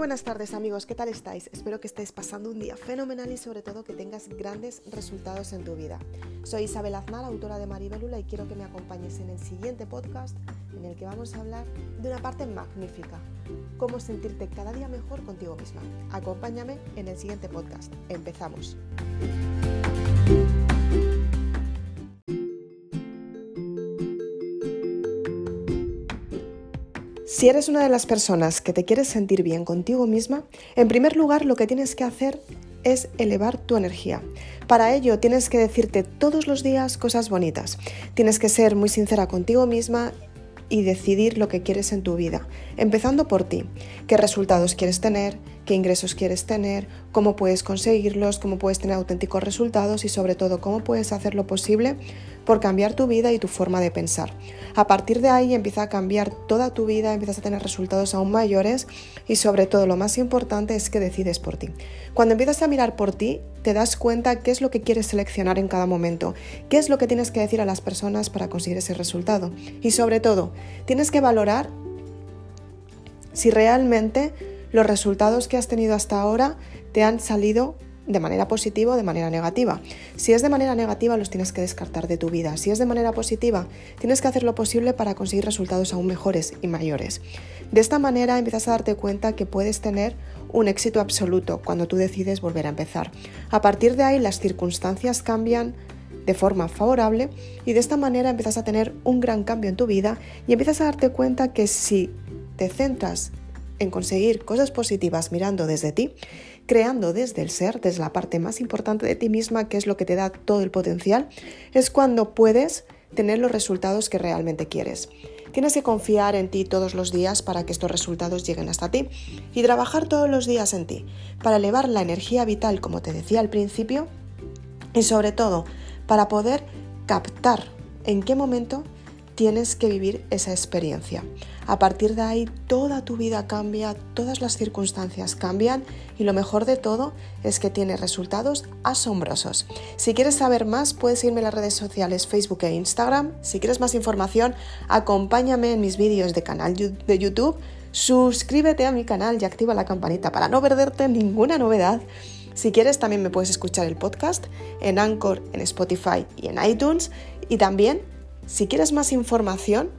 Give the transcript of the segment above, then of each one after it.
buenas tardes amigos, ¿qué tal estáis? Espero que estéis pasando un día fenomenal y sobre todo que tengas grandes resultados en tu vida. Soy Isabel Aznar, autora de Maribelula y quiero que me acompañes en el siguiente podcast en el que vamos a hablar de una parte magnífica, cómo sentirte cada día mejor contigo misma. Acompáñame en el siguiente podcast. Empezamos. Si eres una de las personas que te quieres sentir bien contigo misma, en primer lugar lo que tienes que hacer es elevar tu energía. Para ello tienes que decirte todos los días cosas bonitas. Tienes que ser muy sincera contigo misma y decidir lo que quieres en tu vida, empezando por ti. ¿Qué resultados quieres tener? ¿Qué ingresos quieres tener? ¿Cómo puedes conseguirlos? ¿Cómo puedes tener auténticos resultados? Y sobre todo, ¿cómo puedes hacer lo posible por cambiar tu vida y tu forma de pensar. A partir de ahí empieza a cambiar toda tu vida, empiezas a tener resultados aún mayores y sobre todo lo más importante es que decides por ti. Cuando empiezas a mirar por ti, te das cuenta qué es lo que quieres seleccionar en cada momento, qué es lo que tienes que decir a las personas para conseguir ese resultado. Y sobre todo, tienes que valorar si realmente los resultados que has tenido hasta ahora te han salido de manera positiva o de manera negativa. Si es de manera negativa, los tienes que descartar de tu vida. Si es de manera positiva, tienes que hacer lo posible para conseguir resultados aún mejores y mayores. De esta manera empiezas a darte cuenta que puedes tener un éxito absoluto cuando tú decides volver a empezar. A partir de ahí, las circunstancias cambian de forma favorable y de esta manera empiezas a tener un gran cambio en tu vida y empiezas a darte cuenta que si te centras en conseguir cosas positivas mirando desde ti, creando desde el ser, desde la parte más importante de ti misma, que es lo que te da todo el potencial, es cuando puedes tener los resultados que realmente quieres. Tienes que confiar en ti todos los días para que estos resultados lleguen hasta ti y trabajar todos los días en ti para elevar la energía vital, como te decía al principio, y sobre todo para poder captar en qué momento tienes que vivir esa experiencia. A partir de ahí toda tu vida cambia, todas las circunstancias cambian y lo mejor de todo es que tiene resultados asombrosos. Si quieres saber más puedes irme a las redes sociales Facebook e Instagram. Si quieres más información acompáñame en mis vídeos de canal de YouTube. Suscríbete a mi canal y activa la campanita para no perderte ninguna novedad. Si quieres también me puedes escuchar el podcast en Anchor, en Spotify y en iTunes y también si quieres más información,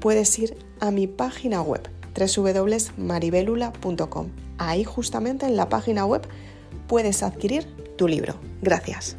puedes ir a mi página web www.maribelula.com. Ahí justamente en la página web puedes adquirir tu libro. Gracias.